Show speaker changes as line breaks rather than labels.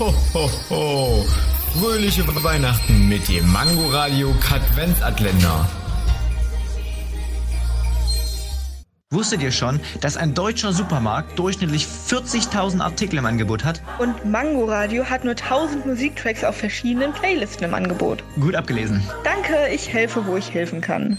Ho, ho, ho. Fröhliche Weihnachten mit dem Mangoradio Katwenzatländer.
Wusstet ihr schon, dass ein deutscher Supermarkt durchschnittlich 40.000 Artikel im Angebot hat?
Und Mangoradio hat nur 1000 Musiktracks auf verschiedenen Playlisten im Angebot.
Gut abgelesen.
Danke, ich helfe, wo ich helfen kann.